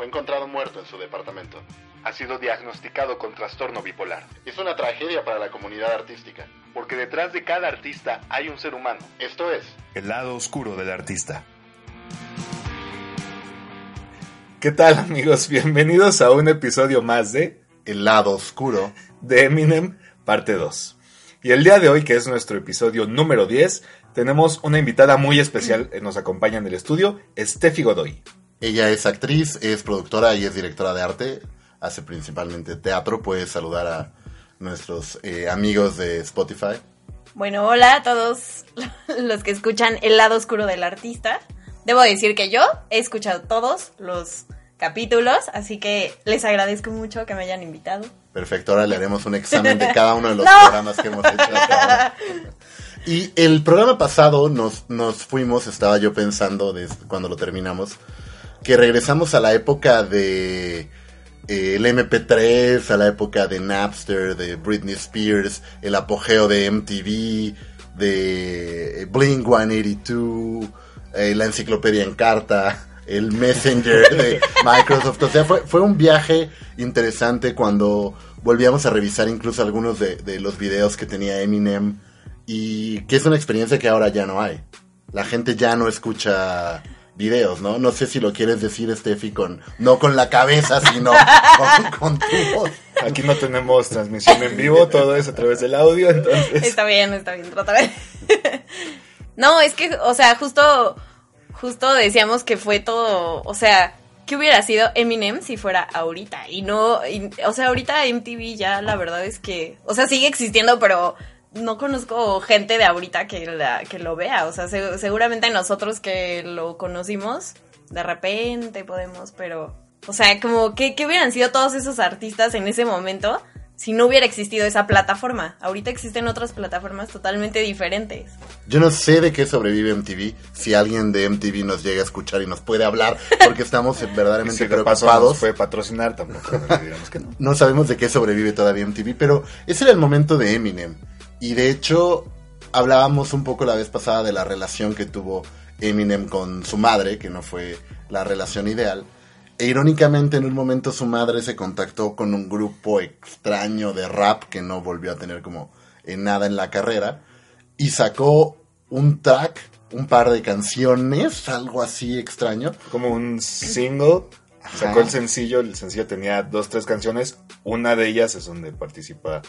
fue encontrado muerto en su departamento. Ha sido diagnosticado con trastorno bipolar. Es una tragedia para la comunidad artística, porque detrás de cada artista hay un ser humano. Esto es El lado oscuro del artista. ¿Qué tal amigos? Bienvenidos a un episodio más de El lado oscuro de Eminem, parte 2. Y el día de hoy, que es nuestro episodio número 10, tenemos una invitada muy especial. Nos acompaña en el estudio, Steffi Godoy. Ella es actriz, es productora y es directora de arte. Hace principalmente teatro. Puedes saludar a nuestros eh, amigos de Spotify. Bueno, hola a todos los que escuchan El lado oscuro del artista. Debo decir que yo he escuchado todos los capítulos, así que les agradezco mucho que me hayan invitado. Perfecto, ahora le haremos un examen de cada uno de los No. programas que hemos hecho hasta ahora. Y el programa pasado nos, nos fuimos, estaba yo pensando desde cuando lo terminamos, que regresamos a la época de eh, el MP3, a la época de Napster, de Britney Spears, el apogeo de MTV, de Blink 182, eh, la enciclopedia en carta, el Messenger de Microsoft. O sea, fue, fue un viaje interesante cuando volvíamos a revisar incluso algunos de, de los videos que tenía Eminem y que es una experiencia que ahora ya no hay. La gente ya no escucha videos, ¿no? No sé si lo quieres decir, Steffi, con, no con la cabeza, sino con, con tu voz. Aquí no tenemos transmisión en vivo, todo es a través del audio, entonces... Está bien, está bien, trata de... no, es que, o sea, justo, justo decíamos que fue todo, o sea, ¿qué hubiera sido Eminem si fuera ahorita? Y no, y- o sea, ahorita MTV ya la verdad es que, o sea, sigue existiendo, pero no conozco gente de ahorita que, la, que lo vea. O sea, se- seguramente nosotros que lo conocimos, de repente podemos, pero, o sea, como, ¿qué, qué hubieran sido todos esos artistas en ese momento? Si no hubiera existido esa plataforma. Ahorita existen otras plataformas totalmente diferentes. Yo no sé de qué sobrevive MTV, si alguien de MTV nos llega a escuchar y nos puede hablar, porque estamos verdaderamente preocupados. puede patrocinar, tampoco que no. No sabemos de qué sobrevive todavía MTV, pero ese era el momento de Eminem. Y de hecho, hablábamos un poco la vez pasada de la relación que tuvo Eminem con su madre, que no fue la relación ideal. E irónicamente, en un momento su madre se contactó con un grupo extraño de rap que no volvió a tener como eh, nada en la carrera. Y sacó un track, un par de canciones, algo así extraño. Como un single, sacó el sencillo, el sencillo tenía dos, tres canciones, una de ellas es donde participa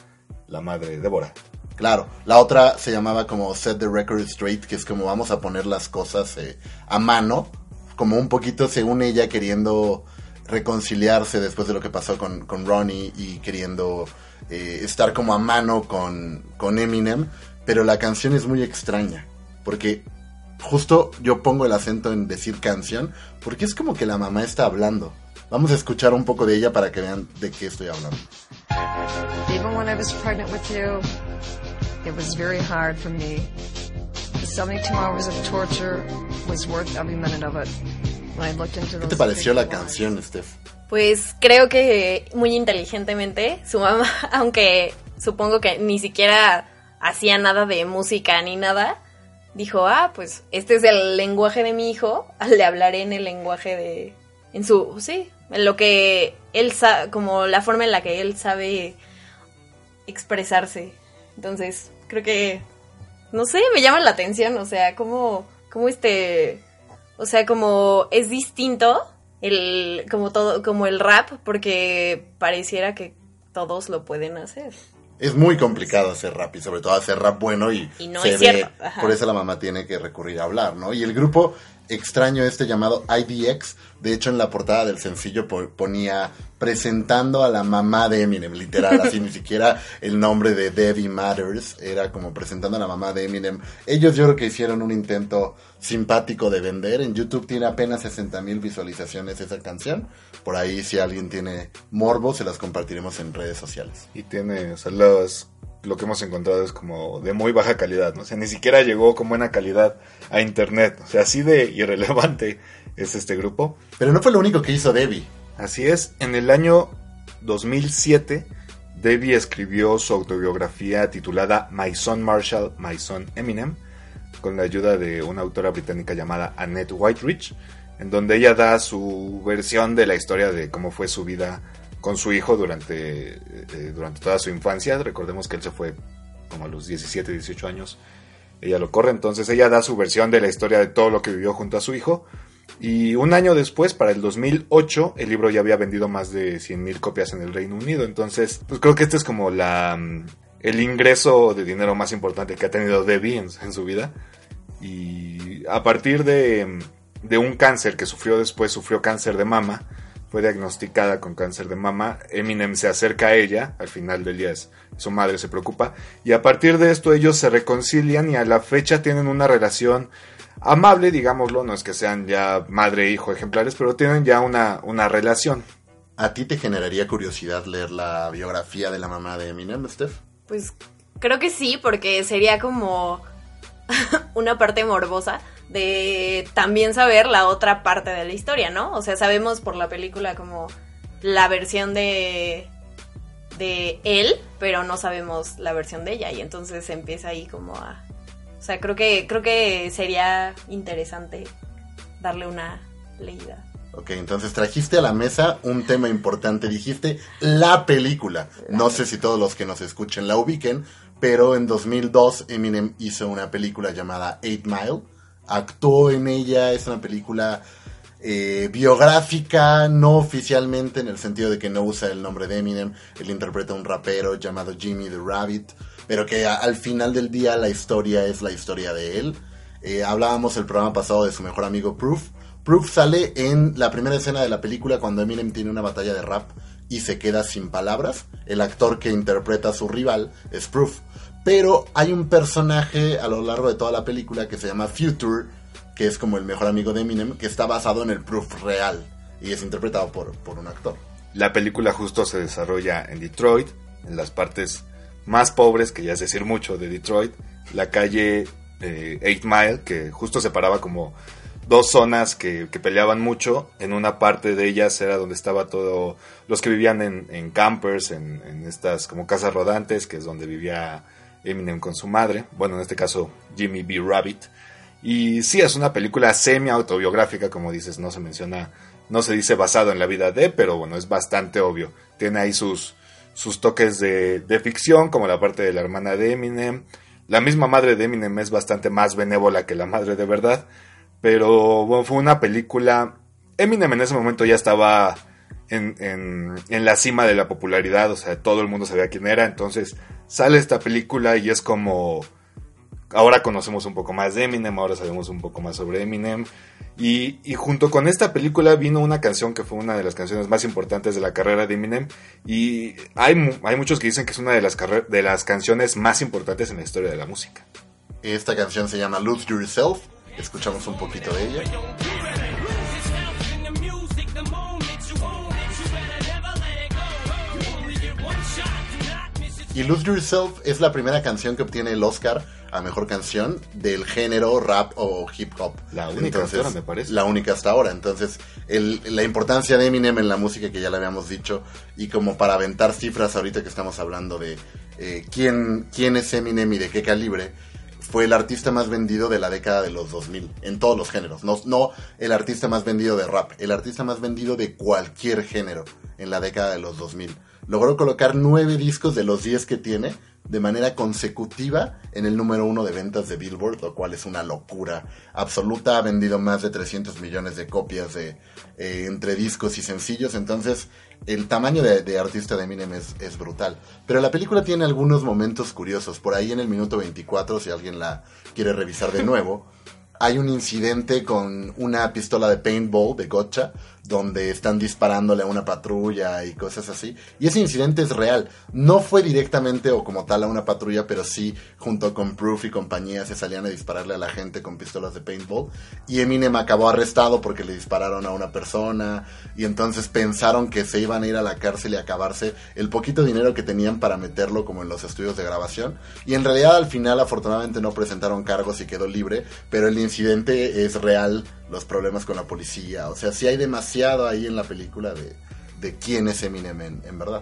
la madre Débora. Claro, la otra se llamaba como Set the Record Straight, que es como vamos a poner las cosas eh, a mano, como un poquito según ella queriendo reconciliarse después de lo que pasó con, con Ronnie y queriendo eh, estar como a mano con, con Eminem, pero la canción es muy extraña, porque justo yo pongo el acento en decir canción, porque es como que la mamá está hablando. Vamos a escuchar un poco de ella para que vean de qué estoy hablando. Even when I was pregnant with you, it was very hard for me. The 72 hours of torture was worth every minute of it. When I looked into ¿Qué te pareció la canción, Steph? Pues creo que muy inteligentemente su mamá, aunque supongo que ni siquiera hacía nada de música ni nada, dijo, ah, pues este es el lenguaje de mi hijo, le hablaré en el lenguaje de... En su... Sí, en lo que él sabe, como la forma en la que él sabe expresarse. Entonces, creo que... No sé, me llama la atención, o sea, como... Como este... O sea, como es distinto el como todo como el rap porque pareciera que todos lo pueden hacer. Es muy complicado hacer rap y sobre todo hacer rap bueno y, Y no se es ve, por eso la mamá tiene que recurrir a hablar, ¿no? Y el grupo extraño este llamado IDX, de hecho en la portada del sencillo po- ponía presentando a la mamá de Eminem, literal, así ni siquiera el nombre de Debbie Matters, era como presentando a la mamá de Eminem. Ellos yo creo que hicieron un intento simpático de vender, en YouTube tiene apenas 60 mil visualizaciones esa canción, por ahí si alguien tiene morbo se las compartiremos en redes sociales. Y tiene, o los- lo que hemos encontrado es como de muy baja calidad, ¿no? O sea, ni siquiera llegó con buena calidad a internet. O sea, así de irrelevante es este grupo. Pero no fue lo único que hizo Debbie. Así es, en el año 2007, Debbie escribió su autobiografía titulada My Son Marshall, My Son Eminem, con la ayuda de una autora británica llamada Annette Whiterich. en donde ella da su versión de la historia de cómo fue su vida con su hijo durante, eh, durante toda su infancia. Recordemos que él se fue como a los 17, 18 años. Ella lo corre, entonces ella da su versión de la historia de todo lo que vivió junto a su hijo. Y un año después, para el 2008, el libro ya había vendido más de 100.000 copias en el Reino Unido. Entonces, pues creo que este es como la, mm, el ingreso de dinero más importante que ha tenido Debbie en, en su vida. Y a partir de, de un cáncer que sufrió después, sufrió cáncer de mama, fue diagnosticada con cáncer de mama, Eminem se acerca a ella, al final del día es, su madre se preocupa, y a partir de esto ellos se reconcilian y a la fecha tienen una relación amable, digámoslo, no es que sean ya madre e hijo ejemplares, pero tienen ya una, una relación. ¿A ti te generaría curiosidad leer la biografía de la mamá de Eminem, Steph? Pues creo que sí, porque sería como una parte morbosa de también saber la otra parte de la historia, ¿no? O sea, sabemos por la película como la versión de de él, pero no sabemos la versión de ella y entonces empieza ahí como a o sea, creo que creo que sería interesante darle una leída. Ok, entonces trajiste a la mesa un tema importante. Dijiste la película. No sé si todos los que nos escuchen la ubiquen, pero en 2002 Eminem hizo una película llamada Eight Mile. Actuó en ella, es una película eh, biográfica, no oficialmente en el sentido de que no usa el nombre de Eminem. Él interpreta a un rapero llamado Jimmy the Rabbit, pero que al final del día la historia es la historia de él. Eh, hablábamos el programa pasado de su mejor amigo Proof. Proof sale en la primera escena de la película cuando Eminem tiene una batalla de rap y se queda sin palabras. El actor que interpreta a su rival es Proof. Pero hay un personaje a lo largo de toda la película que se llama Future, que es como el mejor amigo de Eminem, que está basado en el Proof real y es interpretado por, por un actor. La película justo se desarrolla en Detroit, en las partes más pobres, que ya es decir mucho, de Detroit. La calle eh, Eight Mile, que justo separaba como dos zonas que, que peleaban mucho. En una parte de ellas era donde estaba todo, los que vivían en, en campers, en, en estas como casas rodantes, que es donde vivía Eminem con su madre. Bueno, en este caso Jimmy B. Rabbit. Y sí, es una película semi-autobiográfica, como dices, no se menciona, no se dice basado en la vida de, pero bueno, es bastante obvio. Tiene ahí sus, sus toques de, de ficción, como la parte de la hermana de Eminem. La misma madre de Eminem es bastante más benévola que la madre de verdad, pero bueno, fue una película... Eminem en ese momento ya estaba en, en, en la cima de la popularidad, o sea, todo el mundo sabía quién era, entonces sale esta película y es como ahora conocemos un poco más de Eminem, ahora sabemos un poco más sobre Eminem. Y, y, junto con esta película vino una canción que fue una de las canciones más importantes de la carrera de Eminem. Y hay, hay muchos que dicen que es una de las, de las canciones más importantes en la historia de la música. Esta canción se llama Lose Yourself. Escuchamos un poquito de ella. Y Lose Yourself es la primera canción que obtiene el Oscar a mejor canción del género rap o hip hop. La única hasta ahora, me parece. La única hasta ahora. Entonces, el- la importancia de Eminem en la música que ya le habíamos dicho y como para aventar cifras ahorita que estamos hablando de eh, quién, quién es Eminem y de qué calibre, fue el artista más vendido de la década de los 2000, en todos los géneros. No, no el artista más vendido de rap, el artista más vendido de cualquier género en la década de los 2000. Logró colocar nueve discos de los 10 que tiene de manera consecutiva en el número uno de ventas de Billboard, lo cual es una locura absoluta. Ha vendido más de 300 millones de copias de, eh, entre discos y sencillos, entonces el tamaño de, de artista de Eminem es, es brutal. Pero la película tiene algunos momentos curiosos. Por ahí en el minuto 24, si alguien la quiere revisar de nuevo, hay un incidente con una pistola de paintball de gotcha donde están disparándole a una patrulla y cosas así. Y ese incidente es real. No fue directamente o como tal a una patrulla, pero sí junto con Proof y compañía se salían a dispararle a la gente con pistolas de paintball. Y Eminem acabó arrestado porque le dispararon a una persona y entonces pensaron que se iban a ir a la cárcel y acabarse el poquito dinero que tenían para meterlo como en los estudios de grabación. Y en realidad al final afortunadamente no presentaron cargos y quedó libre, pero el incidente es real, los problemas con la policía, o sea, sí hay demasiado ahí en la película de, de quién es Eminem en, en verdad.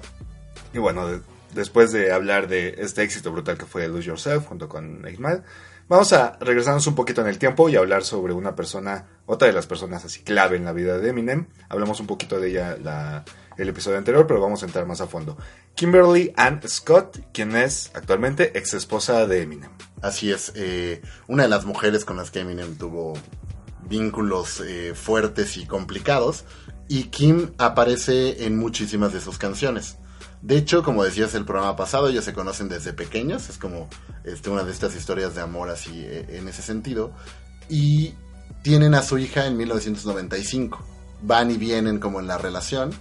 Y bueno, de- después de hablar de este éxito brutal que fue Lose Yourself junto con Mile, vamos a regresarnos un poquito en el tiempo y hablar sobre una persona otra de las personas así clave en la vida de Eminem. Hablamos un poquito de ella la, el episodio anterior, pero vamos a entrar más a fondo. Kimberly Ann Scott, quien es actualmente ex esposa de Eminem. Así es, eh, una de las mujeres con las que Eminem tuvo vínculos eh, fuertes y complicados, y Kim aparece en muchísimas de sus canciones. De hecho, como decías el programa pasado, ellos se conocen desde pequeños, es como este, una de estas historias de amor así eh, en ese sentido, y tienen a su hija en 1995. Van y vienen como en la relación,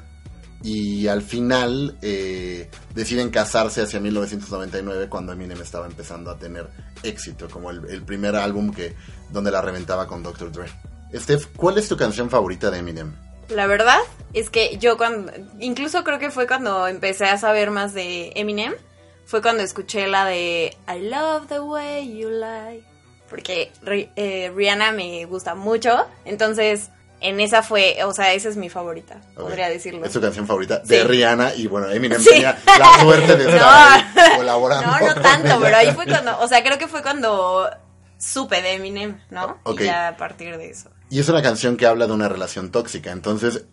y al final eh, deciden casarse hacia 1999 cuando Eminem estaba empezando a tener éxito, como el, primer álbum que donde la reventaba con Dr. Dre. Steph, ¿cuál es tu canción favorita de Eminem? La verdad es que yo cuando, incluso creo que fue cuando empecé a saber más de Eminem, fue cuando escuché la de I love the way you lie, porque eh, Rihanna me gusta mucho, entonces en esa fue, o sea, esa es mi favorita, okay. podría decirlo. Es tu canción favorita de sí. Rihanna y bueno, Eminem sí. tenía la suerte de estar no. colaborando. No, no tanto, pero ahí fue cuando, o sea, creo que fue cuando supe de Eminem, ¿no? Okay. Y ya a partir de eso. Y es una canción que habla de una relación tóxica, entonces,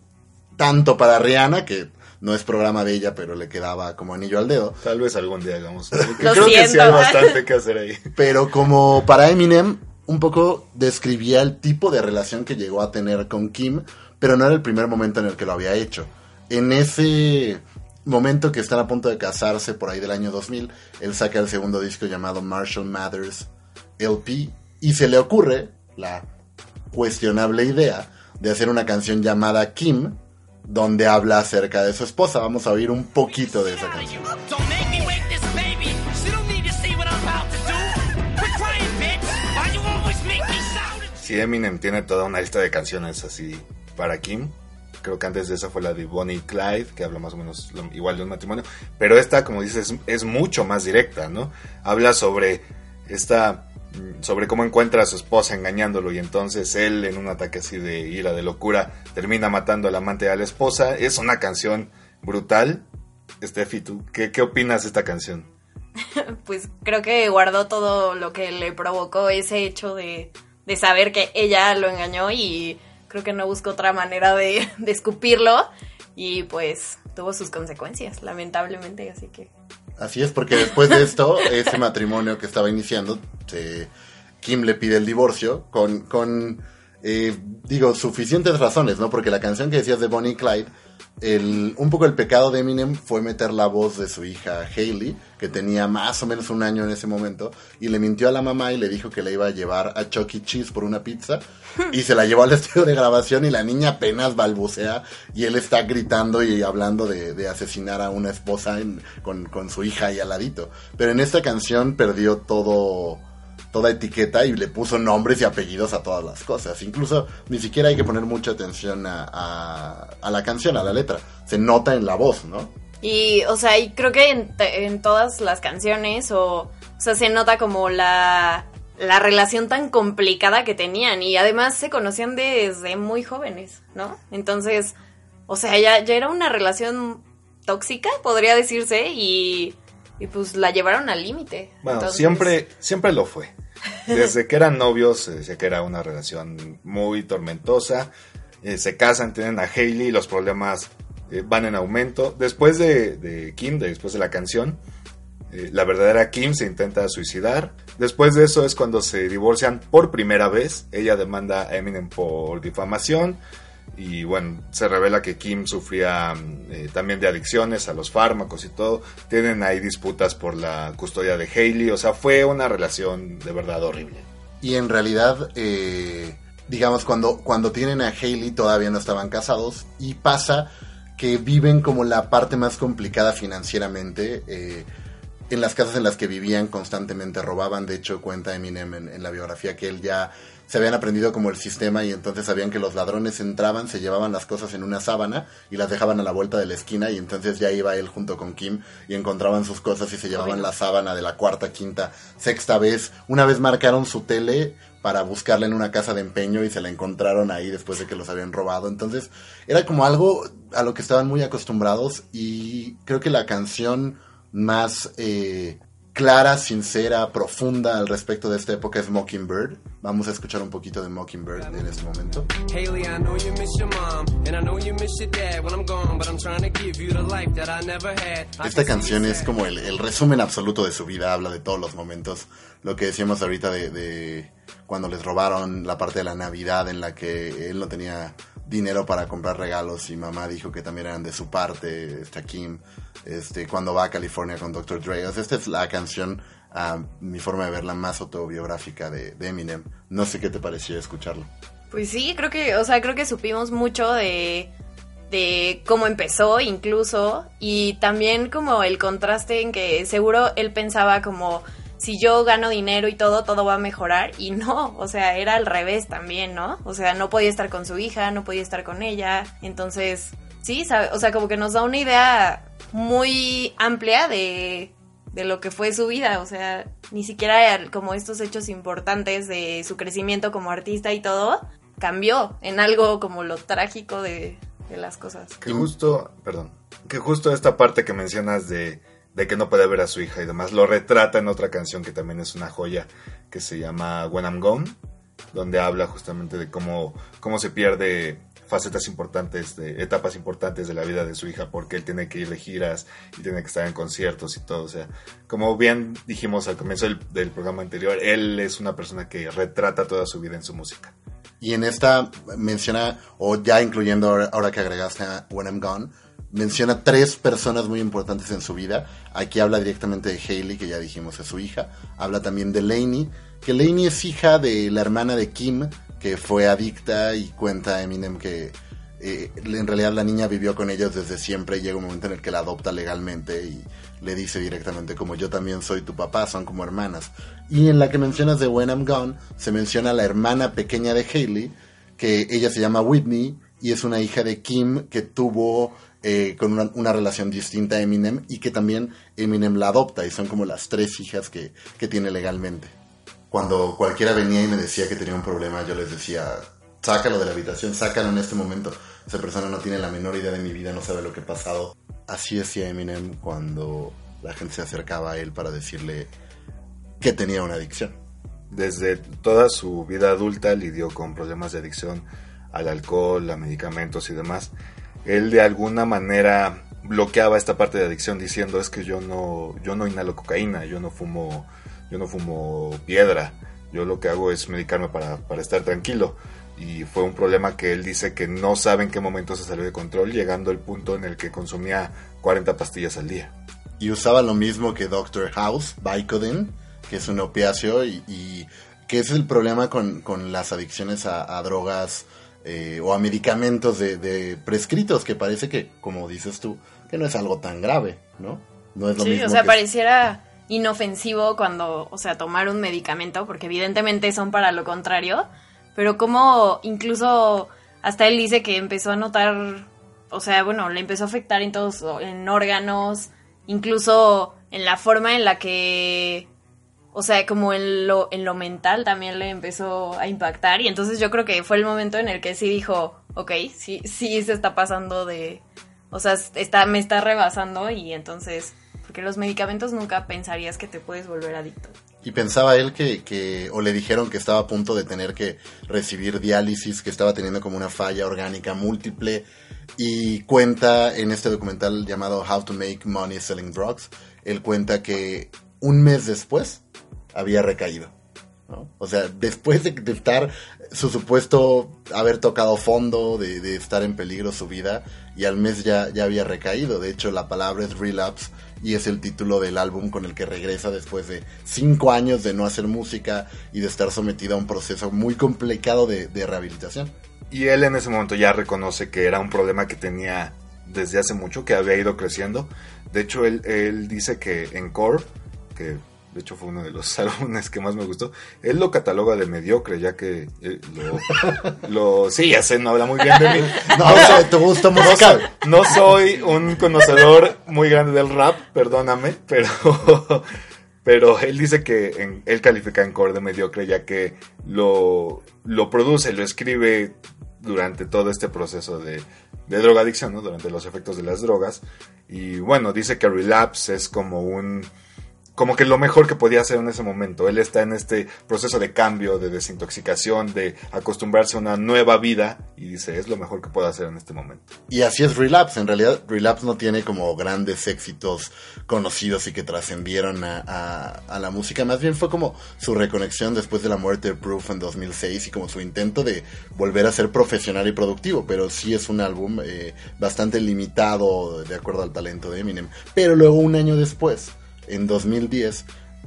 tanto para Rihanna, que no es programa de ella, pero le quedaba como anillo al dedo. Tal vez algún día hagamos. Lo Creo siento. que sí hay bastante que hacer ahí. Pero como para Eminem, un poco describía el tipo de relación que llegó a tener con Kim, pero no era el primer momento en el que lo había hecho. En ese momento que están a punto de casarse, por ahí del año 2000, él saca el segundo disco llamado Marshall Mathers LP y se le ocurre la cuestionable idea de hacer una canción llamada Kim, donde habla acerca de su esposa. Vamos a oír un poquito de esa canción. Si Eminem tiene toda una lista de canciones así para Kim. Creo que antes de esa fue la de Bonnie y Clyde, que habla más o menos igual de un matrimonio. Pero esta, como dices, es, mucho más directa, ¿no? Habla sobre esta sobre cómo encuentra a su esposa engañándolo y entonces él en un ataque así de ira, de locura, termina matando al amante y a la esposa. Es una canción brutal. Steffi, ¿tú qué, qué opinas de esta canción? pues creo que guardó todo lo que le provocó ese hecho de, de saber que ella lo engañó y creo que no buscó otra manera de, de escupirlo. Y pues tuvo sus consecuencias, lamentablemente, así que... Así es, porque después de esto, ese matrimonio que estaba iniciando, Kim le pide el divorcio con, con eh, digo, suficientes razones, ¿no? Porque la canción que decías de Bonnie y Clyde, el, un poco el pecado de Eminem fue meter la voz de su hija Hailey, que tenía más o menos un año en ese momento, y le mintió a la mamá y le dijo que le iba a llevar a Chuck E. Cheese por una pizza, y se la llevó al estudio de grabación y la niña apenas balbucea, y él está gritando y hablando de, de asesinar a una esposa en, con, con su hija ahí al ladito. Pero en esta canción perdió todo toda etiqueta y le puso nombres y apellidos a todas las cosas. Incluso ni siquiera hay que poner mucha atención a, a, a la canción, a la letra. Se nota en la voz, ¿no? Y, o sea, y creo que en, en todas las canciones, o, o sea, se nota como la, la relación tan complicada que tenían. Y además se conocían desde muy jóvenes, ¿no? Entonces, o sea, ya, ya era una relación tóxica, podría decirse, y, y pues la llevaron al límite. Bueno, Entonces, siempre, siempre lo fue. Desde que eran novios se que era una relación muy tormentosa. Eh, se casan, tienen a Hailey, los problemas eh, van en aumento. Después de, Kim, de, después de la canción, eh, la verdadera Kim se intenta suicidar. Después de eso es cuando se divorcian por primera vez. Ella demanda a Eminem por difamación. Y bueno, se revela que Kim sufría eh, también de adicciones a los fármacos y todo. Tienen ahí disputas por la custodia de Hailey. O sea, fue una relación de verdad horrible. Y en realidad, eh, digamos, cuando, cuando tienen a Hailey todavía no estaban casados. Y pasa que viven como la parte más complicada financieramente. Eh, en las casas en las que vivían constantemente robaban. De hecho, cuenta Eminem en la biografía que él ya se habían aprendido como el sistema y entonces sabían que los ladrones entraban, se llevaban las cosas en una sábana y las dejaban a la vuelta de la esquina y entonces ya iba él junto con Kim y encontraban sus cosas y se llevaban la sábana de la cuarta, quinta, sexta vez. Una vez marcaron su tele para buscarla en una casa de empeño y se la encontraron ahí después de que los habían robado. Entonces era como algo a lo que estaban muy acostumbrados y creo que la canción más... Eh, clara, sincera, profunda al respecto de esta época es Mockingbird. Vamos a escuchar un poquito de Mockingbird en este momento. Haley, I know you miss your mom, and I know you miss your dad when I'm gone, but I'm trying to give you the life that I never had. Esta canción es como el, el resumen absoluto de su vida, habla de todos los momentos. Lo que decíamos ahorita de, de cuando les robaron la parte de la Navidad en la que él no tenía dinero para comprar regalos y mamá dijo que también eran de su parte, esta Kim, este, cuando va a California con Dr. Dre. O sea, esta es la canción, a mi forma de verla, más autobiográfica de, de Eminem. No sé qué te pareció escucharlo. Pues sí, creo que, o sea, creo que supimos mucho de, de cómo empezó incluso y también como el contraste en que seguro él pensaba como si yo gano dinero y todo, todo va a mejorar y no, o sea, era al revés también, ¿no? O sea, no podía estar con su hija, no podía estar con ella, entonces, sí, sabe, o sea, como que nos da una idea muy amplia de, de lo que fue su vida, o sea, ni siquiera como estos hechos importantes de su crecimiento como artista y todo, cambió en algo como lo trágico de, de las cosas. Que justo, perdón, que justo esta parte que mencionas de, de que no puede ver a su hija y demás, lo retrata en otra canción que también es una joya, que se llama When I'm Gone, donde habla justamente de cómo, cómo se pierde facetas importantes, de etapas importantes de la vida de su hija, porque él tiene que ir de giras y tiene que estar en conciertos y todo. O sea, como bien dijimos al comienzo del, programa anterior, él es una persona que retrata toda su vida en su música. Y en esta menciona, o ya incluyendo ahora que agregaste a When I'm Gone, menciona tres personas muy importantes en su vida. Aquí habla directamente de Hailey, que ya dijimos es su hija. Habla también de Lainey, que Lainey es hija de la hermana de Kim, que fue adicta y cuenta Eminem que eh, en realidad la niña vivió con ellos desde siempre y llega un momento en el que la adopta legalmente y le dice directamente como yo también soy tu papá, son como hermanas. Y en la que mencionas de When I'm Gone, se menciona la hermana pequeña de Hailey, que ella se llama Whitney y es una hija de Kim que tuvo eh, con una, una relación distinta a Eminem y que también Eminem la adopta y son como las tres hijas que, que tiene legalmente. Cuando cualquiera venía y me decía que tenía un problema, yo les decía, sácalo de la habitación, sácalo en este momento. Esa persona no tiene la menor idea de mi vida, no sabe lo que ha pasado. Así decía Eminem cuando la gente se acercaba a él para decirle que tenía una adicción. Desde toda su vida adulta lidió con problemas de adicción al alcohol, a medicamentos y demás. Él de alguna manera bloqueaba esta parte de adicción diciendo es que yo no yo no inhalo cocaína, yo no fumo yo no fumo piedra, yo lo que hago es medicarme para, para estar tranquilo. Y fue un problema que él dice que no sabe en qué momento se salió de control, llegando al punto en el que consumía 40 pastillas al día. Y usaba lo mismo que Doctor House, Vicodin, que es un opiáceo y, y que es el problema con, con las adicciones a drogas eh, o a medicamentos de, de prescritos, que parece que, como dices tú, que no es algo tan grave, ¿no? No es lo Sí, mismo o sea, que- pareciera inofensivo cuando, o sea, tomar un medicamento, porque evidentemente son para lo contrario, pero como incluso hasta él dice que empezó a notar, o sea, bueno, le empezó a afectar en todos, en órganos, incluso en la forma en la que, o sea, como en lo, en lo mental también le empezó a impactar, y entonces yo creo que fue el momento en el que sí dijo, ok, sí, sí se está pasando de, o sea, está, me está rebasando y entonces, porque los medicamentos nunca pensarías que te puedes volver adicto. Y pensaba él que, que, o le dijeron que estaba a punto de tener que recibir diálisis, que estaba teniendo como una falla orgánica múltiple. Y cuenta en este documental llamado How to Make Money Selling Drugs, él cuenta que un mes después había recaído. O sea, después de, de estar su supuesto haber tocado fondo, de, de, estar en peligro su vida, y al mes ya, ya había recaído. De hecho, la palabra es relapse y es el título del álbum con el que regresa después de cinco años de no hacer música y de estar sometido a un proceso muy complicado de, de rehabilitación. Y él en ese momento ya reconoce que era un problema que tenía desde hace mucho, que había ido creciendo. De hecho, él, él dice que en Core, que de hecho fue uno de los álbumes que más me gustó, él lo cataloga de mediocre, ya que eh, lo, lo... Sí, ya sé, no habla muy bien de mí. No, o sea, tu gusto musical. No soy un conocedor muy grande del rap, perdóname, pero... Pero él dice que en, él califica en core de mediocre ya que lo, lo produce, lo escribe durante todo este proceso de, de drogadicción, ¿no? durante los efectos de las drogas. Y bueno, dice que relapse es como un, como que lo mejor que podía hacer en ese momento. Él está en este proceso de cambio, de desintoxicación, de acostumbrarse a una nueva vida y dice, es lo mejor que puedo hacer en este momento. Y así es Relapse. En realidad, Relapse no tiene como grandes éxitos conocidos y que trascendieron a, la música. Más bien fue como su reconexión después de la muerte de Proof en 2006 y como su intento de volver a ser profesional y productivo. Pero sí es un álbum eh, bastante limitado de acuerdo al talento de Eminem. Pero luego, un año después, en 2010,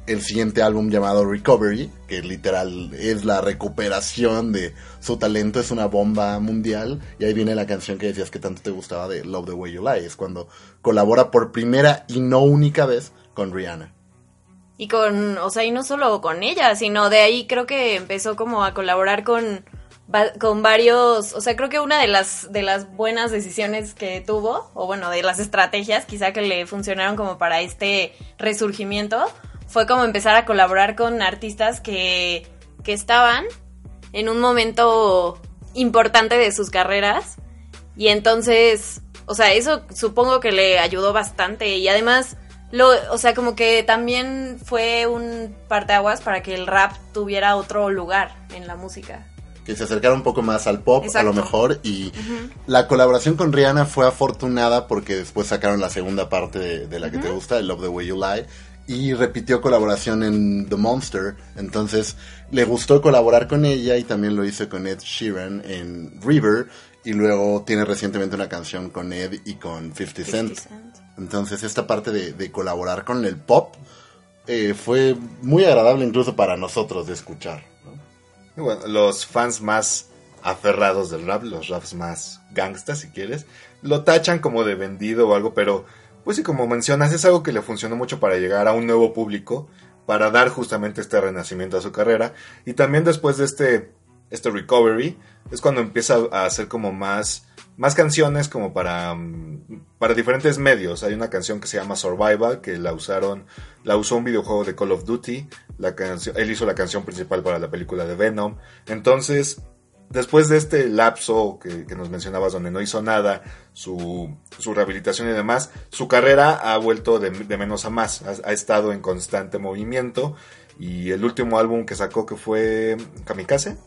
el siguiente álbum llamado Recovery, que literal es la recuperación de su talento, es una bomba mundial. Y ahí viene la canción que decías que tanto te gustaba de Love the Way You Lie. Es cuando colabora por primera y no única vez con Rihanna. Y con, o sea, y no solo con ella, sino de ahí creo que empezó como a colaborar con, con varios, o sea, creo que una de las, de las buenas decisiones que tuvo, o bueno, de las estrategias quizá que le funcionaron como para este resurgimiento, fue como empezar a colaborar con artistas que, que estaban en un momento importante de sus carreras. Y entonces, o sea, eso supongo que le ayudó bastante. Y además, lo, o sea, como que también fue un parteaguas para que el rap tuviera otro lugar en la música. Que se acercara un poco más al pop, a lo mejor. Y la colaboración con Rihanna fue afortunada porque después sacaron la segunda parte de, de la que te gusta, Love the Way You Lie. Y repitió colaboración en The Monster. Entonces le gustó colaborar con ella y también lo hizo con Ed Sheeran en River. Y luego tiene recientemente una canción con Ed y con 50 Cent. 50 Cent. Entonces esta parte de, de colaborar con el pop eh, fue muy agradable incluso para nosotros de escuchar. los fans más aferrados del rap, los raps más gangstas, si quieres, lo tachan como de vendido o algo, pero pues sí, como mencionas, es algo que le funcionó mucho para llegar a un nuevo público, para dar justamente este renacimiento a su carrera. Y también después de este, este recovery, es cuando empieza a hacer como más, más canciones como para, mm, para diferentes medios. Hay una canción que se llama Survival, que la usaron, la usó un videojuego de Call of Duty. La él hizo la canción principal para la película de Venom. Entonces, después de este lapso que, que nos mencionabas donde no hizo nada, su, su rehabilitación y demás, su carrera ha vuelto de, de menos a más, ha, ha estado en constante movimiento y el último álbum que sacó que fue Kamikaze,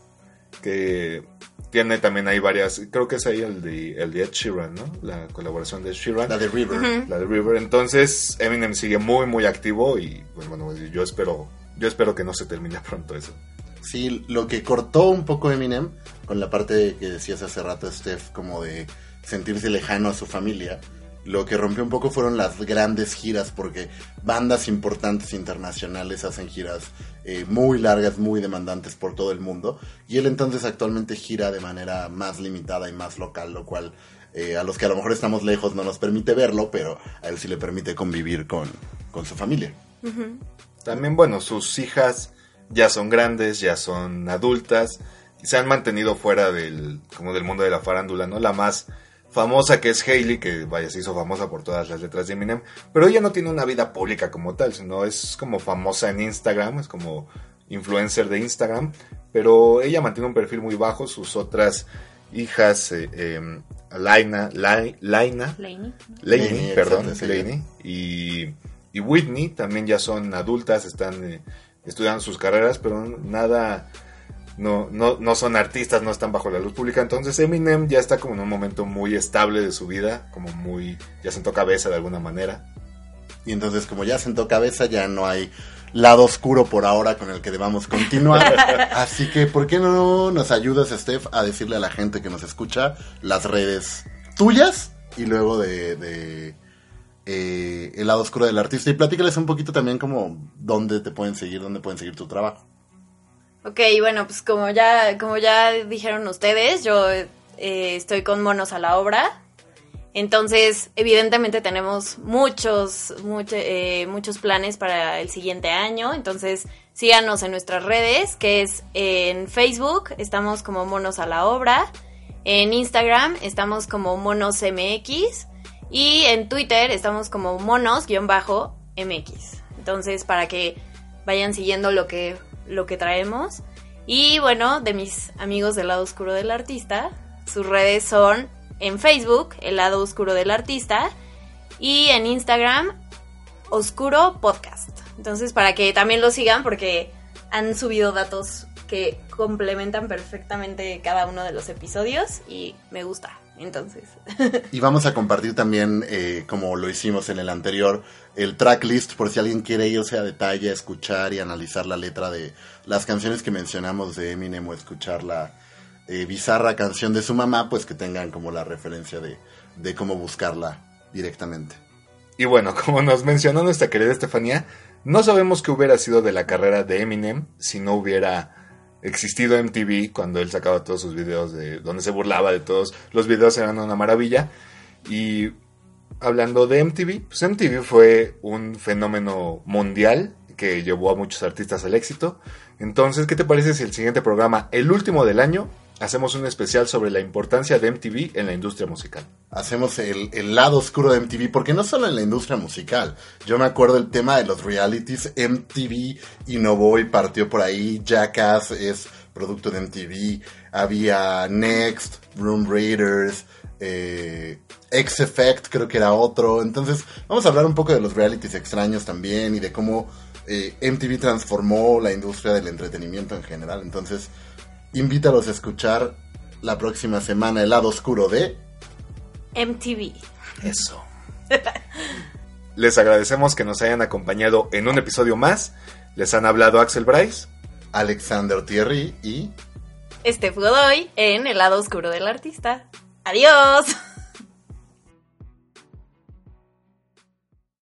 que tiene también ahí varias, creo que es ahí el de, el de Ed Sheeran, ¿no? La colaboración de Ed Sheeran. La de River. La de River. Entonces Eminem sigue muy muy activo y pues bueno, yo espero yo espero que no se termine pronto eso. Sí, lo que cortó un poco Eminem con la parte que decías hace rato, Steph, como de sentirse lejano a su familia. Lo que rompió un poco fueron las grandes giras, porque bandas importantes internacionales hacen giras eh, muy largas, muy demandantes por todo el mundo. Y él entonces actualmente gira de manera más limitada y más local, lo cual eh, a los que a lo mejor estamos lejos no nos permite verlo, pero a él sí le permite convivir con, con su familia. También bueno, sus hijas ya son grandes, ya son adultas y se han mantenido fuera del como del mundo de la farándula, ¿no? La más famosa que es Hailey, que vaya, se hizo famosa por todas las letras de Eminem, pero ella no tiene una vida pública como tal, sino es como famosa en Instagram, es como influencer de Instagram, pero ella mantiene un perfil muy bajo, sus otras hijas, eh, eh, Laina, Lai- Laina, Lainey. Lainey, Lainey, perdón, exacto. Lainey, y, y Whitney también ya son adultas, están eh, estudiando sus carreras, pero nada, no, no, no son artistas, no están bajo la luz pública. Entonces Eminem ya está como en un momento muy estable de su vida, como muy, ya sentó cabeza de alguna manera. Y entonces, como ya sentó cabeza, ya no hay lado oscuro por ahora con el que debamos continuar. Así que, ¿por qué no nos ayudas, Steph, a decirle a la gente que nos escucha las redes tuyas y luego de, de, eh, el lado oscuro del artista? Y platícales un poquito también como dónde te pueden seguir, dónde pueden seguir tu trabajo. Ok, bueno, pues como ya, como ya dijeron ustedes, yo eh, estoy con Monos a la obra. Entonces, evidentemente tenemos muchos, mucho- eh, muchos planes para el siguiente año. Entonces, síganos en nuestras redes, que es en Facebook, estamos como Monos a la obra. En Instagram estamos como Monos MX. Y en Twitter estamos como Monos-MX. Entonces, para que vayan siguiendo lo que, lo que traemos. Y bueno, de mis amigos del lado oscuro del artista, sus redes son en Facebook, el lado oscuro del artista, y en Instagram, Oscuro Podcast. Entonces, para que también lo sigan, porque han subido datos que complementan perfectamente cada uno de los episodios y me gusta. Entonces, Y vamos a compartir también, eh, como lo hicimos en el anterior, el tracklist por si alguien quiere irse a detalle, a escuchar y analizar la letra de las canciones que mencionamos de Eminem o escuchar la eh, bizarra canción de su mamá, pues que tengan como la referencia de, de cómo buscarla directamente. Y bueno, como nos mencionó nuestra querida Estefanía, no sabemos qué hubiera sido de la carrera de Eminem si no hubiera existido MTV cuando él sacaba todos sus videos de donde se burlaba de todos. Los videos eran una maravilla. Y hablando de MTV, pues MTV fue un fenómeno mundial que llevó a muchos artistas al éxito. Entonces, ¿qué te parece si el siguiente programa, el último del año, hacemos un especial sobre la importancia de MTV en la industria musical? Hacemos el, lado oscuro de MTV, porque no solo en la industria musical. Yo me acuerdo el tema de los realities, MTV innovó y partió por ahí, Jackass es producto de MTV, había Next, Room Raiders, eh, X Effect creo que era otro. Entonces vamos a hablar un poco de los realities extraños también y de cómo eh, MTV transformó la industria del entretenimiento en general. Entonces invítalos a escuchar la próxima semana el lado oscuro de... MTV. Eso. Les agradecemos que nos hayan acompañado en un episodio más. Les han hablado Axel Bryce. Alexander Thierry y... Este fue Godoy en el lado oscuro del artista. Adiós.